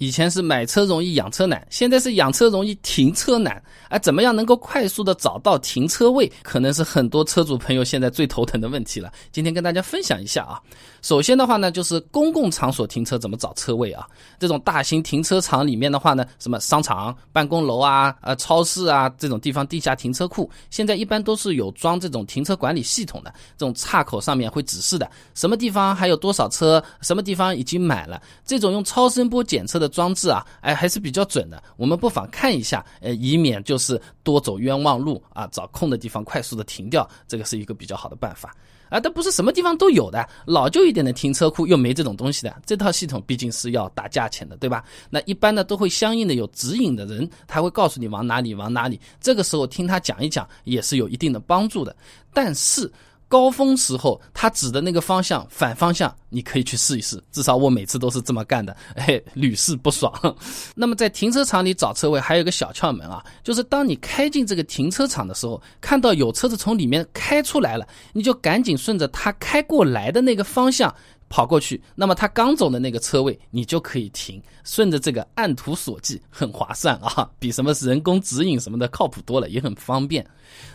以前是买车容易养车难，现在是养车容易停车难。哎，怎么样能够快速的找到停车位，可能是很多车主朋友现在最头疼的问题了。今天跟大家分享一下啊。首先的话呢，就是公共场所停车怎么找车位啊？这种大型停车场里面的话呢，什么商场、办公楼啊、呃超市啊这种地方地下停车库，现在一般都是有装这种停车管理系统的，这种岔口上面会指示的，什么地方还有多少车，什么地方已经满了。这种用超声波检测的装置啊，哎还是比较准的。我们不妨看一下，呃，以免就是多走冤枉路啊，找空的地方快速的停掉，这个是一个比较好的办法。啊，但不是什么地方都有的，老旧一点的停车库又没这种东西的。这套系统毕竟是要打价钱的，对吧？那一般呢都会相应的有指引的人，他会告诉你往哪里往哪里。这个时候听他讲一讲也是有一定的帮助的。但是。高峰时候，他指的那个方向反方向，你可以去试一试。至少我每次都是这么干的，哎，屡试不爽。那么在停车场里找车位还有一个小窍门啊，就是当你开进这个停车场的时候，看到有车子从里面开出来了，你就赶紧顺着它开过来的那个方向。跑过去，那么他刚走的那个车位，你就可以停，顺着这个按图索骥，很划算啊，比什么人工指引什么的靠谱多了，也很方便。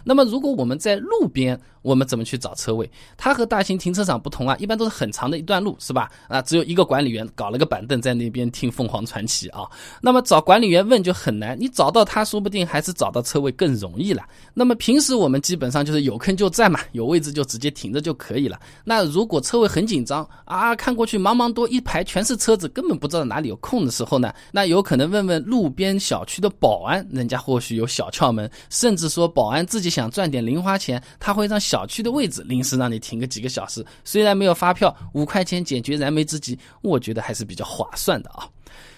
那么如果我们在路边，我们怎么去找车位？它和大型停车场不同啊，一般都是很长的一段路，是吧？啊，只有一个管理员搞了个板凳在那边听凤凰传奇啊。那么找管理员问就很难，你找到他说不定还是找到车位更容易了。那么平时我们基本上就是有坑就占嘛，有位置就直接停着就可以了。那如果车位很紧张，啊，看过去茫茫多一排全是车子，根本不知道哪里有空的时候呢，那有可能问问路边小区的保安，人家或许有小窍门，甚至说保安自己想赚点零花钱，他会让小区的位置临时让你停个几个小时，虽然没有发票，五块钱解决燃眉之急，我觉得还是比较划算的啊。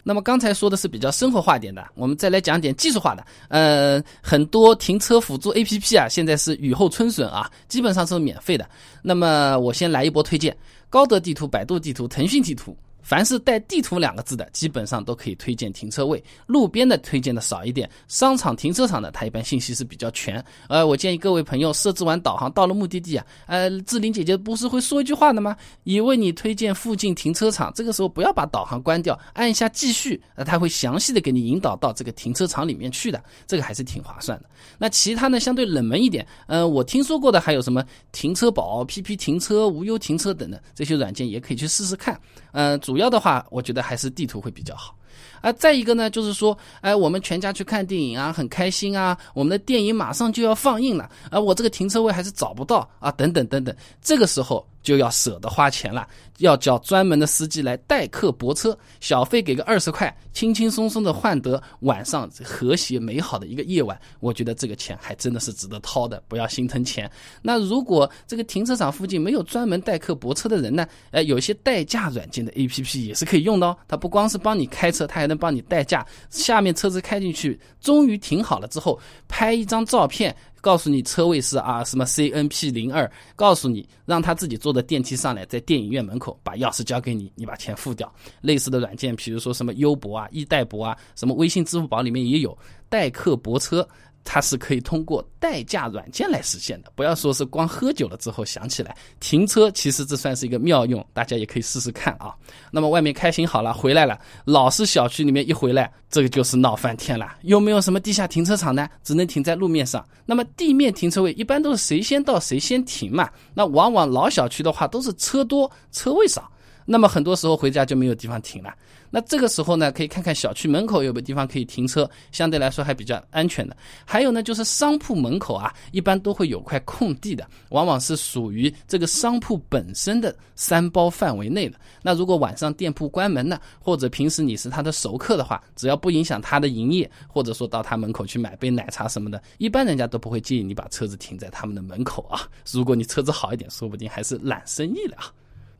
那么刚才说的是比较生活化点的，我们再来讲点技术化的。呃，很多停车辅助 APP 啊，现在是雨后春笋啊，基本上是免费的。那么我先来一波推荐：高德地图、百度地图、腾讯地图。凡是带地图两个字的，基本上都可以推荐停车位。路边的推荐的少一点，商场停车场的，它一般信息是比较全。呃，我建议各位朋友设置完导航，到了目的地啊，呃，志玲姐姐不是会说一句话的吗？已为你推荐附近停车场，这个时候不要把导航关掉，按一下继续，呃，它会详细的给你引导到这个停车场里面去的，这个还是挺划算的。那其他呢，相对冷门一点，呃，我听说过的还有什么停车宝、PP 停车、无忧停车等等这些软件，也可以去试试看。嗯，主要的话，我觉得还是地图会比较好。啊，再一个呢，就是说，哎，我们全家去看电影啊，很开心啊，我们的电影马上就要放映了，而我这个停车位还是找不到啊，等等等等，这个时候。就要舍得花钱了，要叫专门的司机来代客泊车，小费给个二十块，轻轻松松的换得晚上和谐美好的一个夜晚。我觉得这个钱还真的是值得掏的，不要心疼钱。那如果这个停车场附近没有专门代客泊车的人呢？哎，有些代驾软件的 APP 也是可以用的哦。它不光是帮你开车，它还能帮你代驾。下面车子开进去，终于停好了之后，拍一张照片。告诉你车位是啊什么 C N P 零二，告诉你让他自己坐的电梯上来，在电影院门口把钥匙交给你，你把钱付掉。类似的软件，比如说什么优博啊、易贷博啊，什么微信、支付宝里面也有代客泊车。它是可以通过代驾软件来实现的，不要说是光喝酒了之后想起来停车，其实这算是一个妙用，大家也可以试试看啊。那么外面开心好了，回来了，老是小区里面一回来，这个就是闹翻天了。又没有什么地下停车场呢？只能停在路面上。那么地面停车位一般都是谁先到谁先停嘛。那往往老小区的话都是车多车位少。那么很多时候回家就没有地方停了。那这个时候呢，可以看看小区门口有没有地方可以停车，相对来说还比较安全的。还有呢，就是商铺门口啊，一般都会有块空地的，往往是属于这个商铺本身的三包范围内的。那如果晚上店铺关门呢，或者平时你是他的熟客的话，只要不影响他的营业，或者说到他门口去买杯奶茶什么的，一般人家都不会介意你把车子停在他们的门口啊。如果你车子好一点，说不定还是揽生意了啊。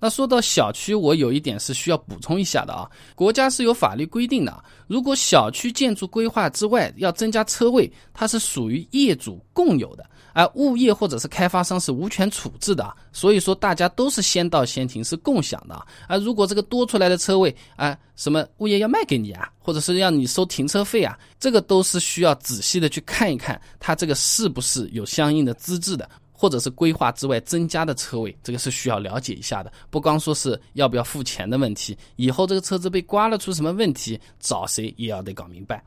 那说到小区，我有一点是需要补充一下的啊。国家是有法律规定的，如果小区建筑规划之外要增加车位，它是属于业主共有的，而物业或者是开发商是无权处置的。所以说大家都是先到先停，是共享的。而如果这个多出来的车位，啊，什么物业要卖给你啊，或者是让你收停车费啊，这个都是需要仔细的去看一看，它这个是不是有相应的资质的。或者是规划之外增加的车位，这个是需要了解一下的。不光说是要不要付钱的问题，以后这个车子被刮了出什么问题，找谁也要得搞明白。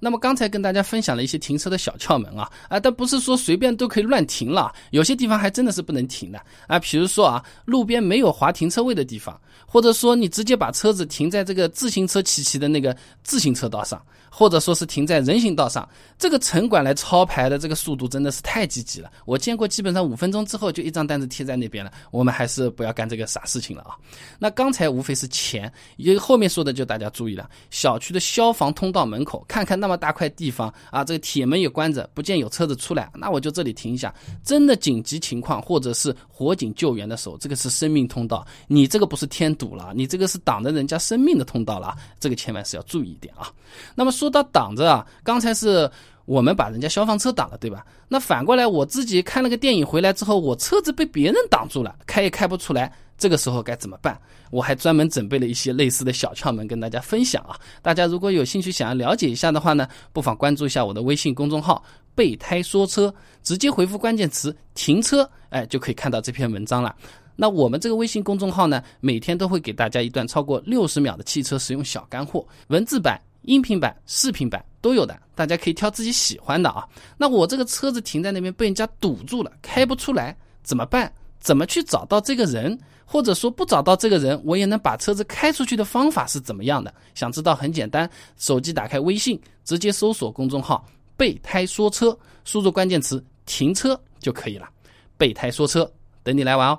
那么刚才跟大家分享了一些停车的小窍门啊，啊，但不是说随便都可以乱停了，有些地方还真的是不能停的啊。比如说啊，路边没有划停车位的地方，或者说你直接把车子停在这个自行车骑骑的那个自行车道上。或者说是停在人行道上，这个城管来抄牌的这个速度真的是太积极了。我见过，基本上五分钟之后就一张单子贴在那边了。我们还是不要干这个傻事情了啊。那刚才无非是钱，也后面说的就大家注意了。小区的消防通道门口，看看那这么大块地方啊，这个铁门也关着，不见有车子出来，那我就这里停一下。真的紧急情况或者是火警救援的时候，这个是生命通道，你这个不是添堵了，你这个是挡着人家生命的通道了，这个千万是要注意一点啊。那么。说到挡着啊，刚才是我们把人家消防车挡了，对吧？那反过来我自己看了个电影回来之后，我车子被别人挡住了，开也开不出来，这个时候该怎么办？我还专门准备了一些类似的小窍门跟大家分享啊。大家如果有兴趣想要了解一下的话呢，不妨关注一下我的微信公众号“备胎说车”，直接回复关键词“停车”，哎，就可以看到这篇文章了。那我们这个微信公众号呢，每天都会给大家一段超过六十秒的汽车使用小干货，文字版。音频版、视频版都有的，大家可以挑自己喜欢的啊。那我这个车子停在那边被人家堵住了，开不出来，怎么办？怎么去找到这个人？或者说不找到这个人，我也能把车子开出去的方法是怎么样的？想知道很简单，手机打开微信，直接搜索公众号“备胎说车”，输入关键词“停车”就可以了。备胎说车，等你来玩哦。